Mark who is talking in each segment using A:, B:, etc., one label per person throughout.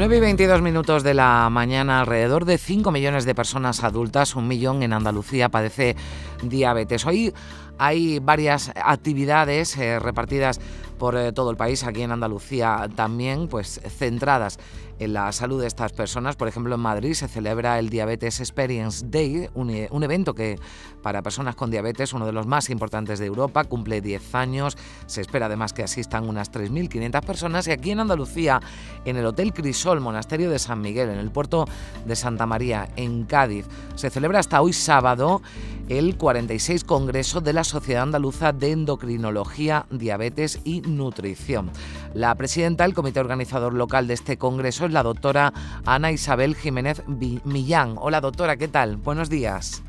A: 9 y 22 minutos de la mañana, alrededor de 5 millones de personas adultas, un millón en Andalucía padece diabetes. Hoy hay varias actividades eh, repartidas por eh, todo el país, aquí en Andalucía también, pues centradas en la salud de estas personas. Por ejemplo, en Madrid se celebra el Diabetes Experience Day, un, eh, evento que para personas con diabetes, uno de los más importantes de Europa, cumple 10 años. Se espera además que asistan unas 3.500 personas. Y aquí en Andalucía, en el Hotel Crisol, Monasterio de San Miguel, en el puerto de Santa María, en Cádiz, se celebra hasta hoy sábado el 46 Congreso de la Sociedad Andaluza de Endocrinología, Diabetes y Nutrición. La presidenta del comité organizador local de este congreso es la doctora Ana Isabel Jiménez Millán. Hola doctora, ¿qué tal? Buenos días.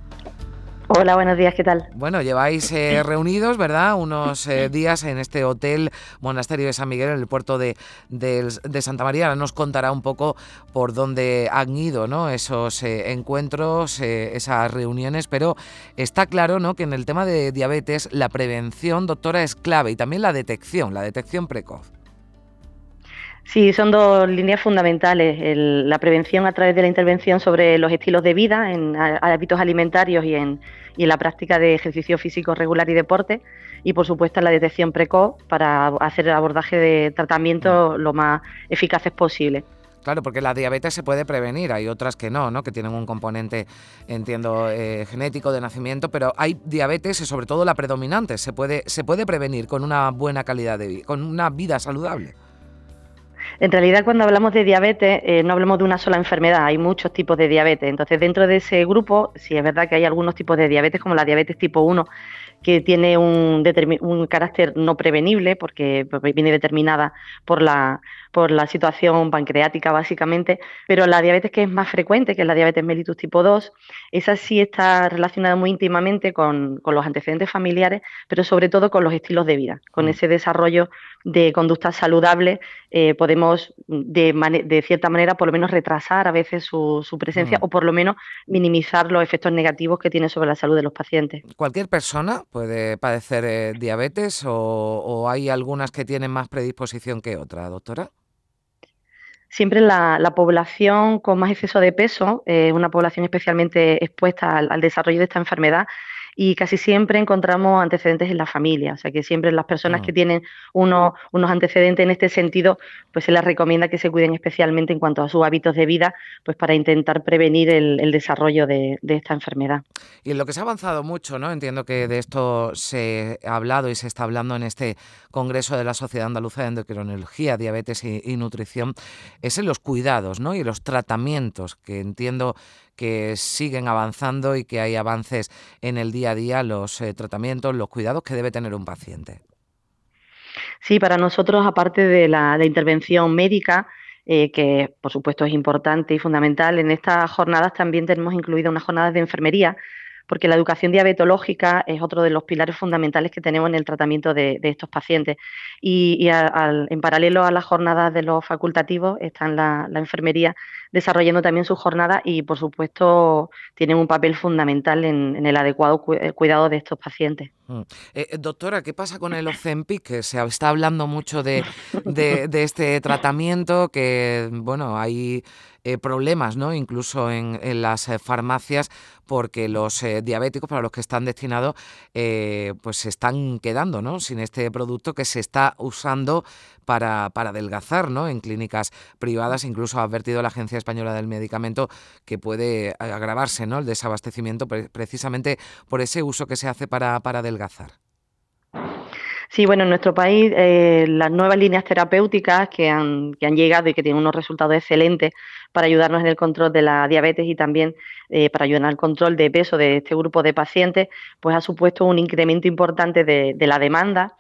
B: Hola, buenos días, ¿qué tal?
A: Bueno, lleváis eh, reunidos, ¿verdad? Unos eh, días en este hotel Monasterio de San Miguel, en el puerto de, Santa María. Ahora nos contará un poco por dónde han ido ¿no? esos eh, encuentros, esas reuniones, pero está claro ¿no? que en el tema de diabetes la prevención, doctora, es clave y también la detección, la detección precoz.
B: Sí, son dos líneas fundamentales. la prevención a través de la intervención sobre los estilos de vida, en hábitos alimentarios y en, y en la práctica de ejercicio físico regular y deporte. Y, por supuesto, la detección precoz para hacer el abordaje de tratamiento lo más eficaces posible.
A: Claro, porque la diabetes se puede prevenir, hay otras que no, ¿no? que tienen un componente, entiendo, eh, genético de nacimiento, pero hay diabetes y sobre todo la predominante, se puede, se puede prevenir con una buena calidad de vida, con una vida saludable.
B: En realidad, cuando hablamos de diabetes, eh, no hablamos de una sola enfermedad, hay muchos tipos de diabetes. Entonces, dentro de ese grupo, sí es verdad que hay algunos tipos de diabetes, como la diabetes tipo 1, que tiene un, un carácter no prevenible, porque viene determinada por la, por la situación pancreática básicamente, pero la diabetes que es más frecuente, que es la diabetes mellitus tipo 2, esa sí está relacionada muy íntimamente con, los antecedentes familiares, pero sobre todo con los estilos de vida. Con mm. ese desarrollo de conductas saludables eh, podemos de, cierta manera por lo menos retrasar a veces su, presencia mm. o por lo menos minimizar los efectos negativos que tiene sobre la salud de los pacientes.
A: ¿Cualquier persona puede padecer eh, diabetes o, hay algunas que tienen más predisposición que otra, doctora?
B: siempre la, la, población con más exceso de peso, es una población especialmente expuesta al, desarrollo de esta enfermedad, y casi siempre encontramos antecedentes en la familia, o sea que siempre las personas que tienen unos, unos antecedentes en este sentido, pues se les recomienda que se cuiden especialmente en cuanto a sus hábitos de vida, pues para intentar prevenir el, desarrollo de, esta enfermedad.
A: Y en lo que se ha avanzado mucho, ¿no? Entiendo que de esto se ha hablado y se está hablando en este Congreso de la Sociedad Andaluza de Endocrinología, Diabetes y, y Nutrición, es en los cuidados, ¿no? Y los tratamientos, que entiendo que siguen avanzando y que hay avances en el día a día, los eh, tratamientos, los cuidados que debe tener un paciente.
B: Sí, para nosotros, aparte de la, intervención médica, eh, que por supuesto es importante y fundamental, en estas jornadas también tenemos incluidas unas jornadas de enfermería porque la educación diabetológica es otro de los pilares fundamentales que tenemos en el tratamiento de, estos pacientes. Y, en paralelo a las jornadas de los facultativos, está la, la enfermería desarrollando también sus jornadas y, por supuesto, tienen un papel fundamental en, el adecuado eh, cuidado de estos pacientes.
A: Mm. Eh, eh, doctora, ¿qué pasa con el Ozempic? Que se está hablando mucho de, este tratamiento, que, bueno, hay problemas, ¿no? Incluso en, las farmacias, porque los eh, diabéticos para los que están destinados, pues se están quedando, ¿no? Sin este producto que se está usando para, para adelgazar, ¿no? En clínicas privadas, incluso ha advertido la Agencia Española del Medicamento que puede agravarse, ¿no? El desabastecimiento precisamente por ese uso que se hace para, para adelgazar.
B: Sí, bueno, en nuestro país las nuevas líneas terapéuticas que han, que han llegado y que tienen unos resultados excelentes para ayudarnos en el control de la diabetes y también eh, para ayudar al control de peso de este grupo de pacientes, pues ha supuesto un incremento importante de, la demanda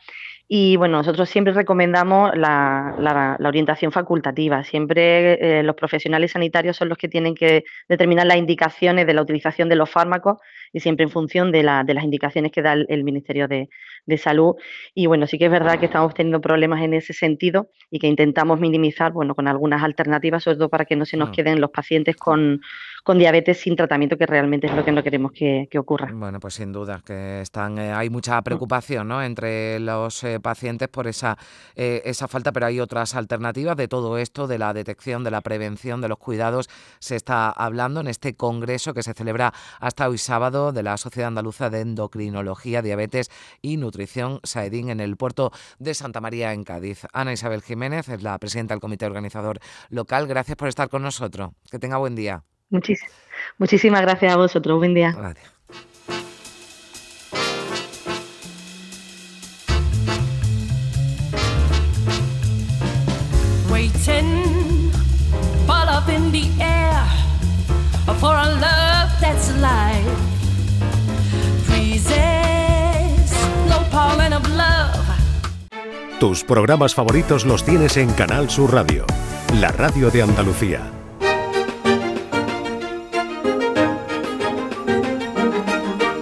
B: Y bueno, nosotros siempre recomendamos la, orientación facultativa. Siempre eh, los profesionales sanitarios son los que tienen que determinar las indicaciones de la utilización de los fármacos y siempre en función de, las indicaciones que da el, Ministerio de, Salud. Y bueno, sí que es verdad que estamos teniendo problemas en ese sentido y que intentamos minimizar, bueno, con algunas alternativas, sobre todo para que no se nos mm. queden los pacientes con, con diabetes sin tratamiento, que realmente es lo que no queremos que, ocurra.
A: Bueno, pues sin duda que están, eh, hay mucha mm. preocupación ¿no? entre los eh, pacientes por esa, eh, esa falta, pero hay otras alternativas de todo esto, de la detección, de la prevención, de los cuidados. Se está hablando en este congreso que se celebra hasta hoy sábado de la Sociedad Andaluza de Endocrinología, Diabetes y Nutrición, SAEDIN, en el puerto de Santa María, en Cádiz. Ana Isabel Jiménez es la presidenta del comité organizador local. Gracias por estar con nosotros. Que tenga buen día
B: muchísimas gracias a vosotros. Buen día. Waiting, fall up in the air for a love that's alive. Freezes, no pollen of love.
C: Tus programas favoritos los tienes en Canal Sur Radio, la radio de Andalucía.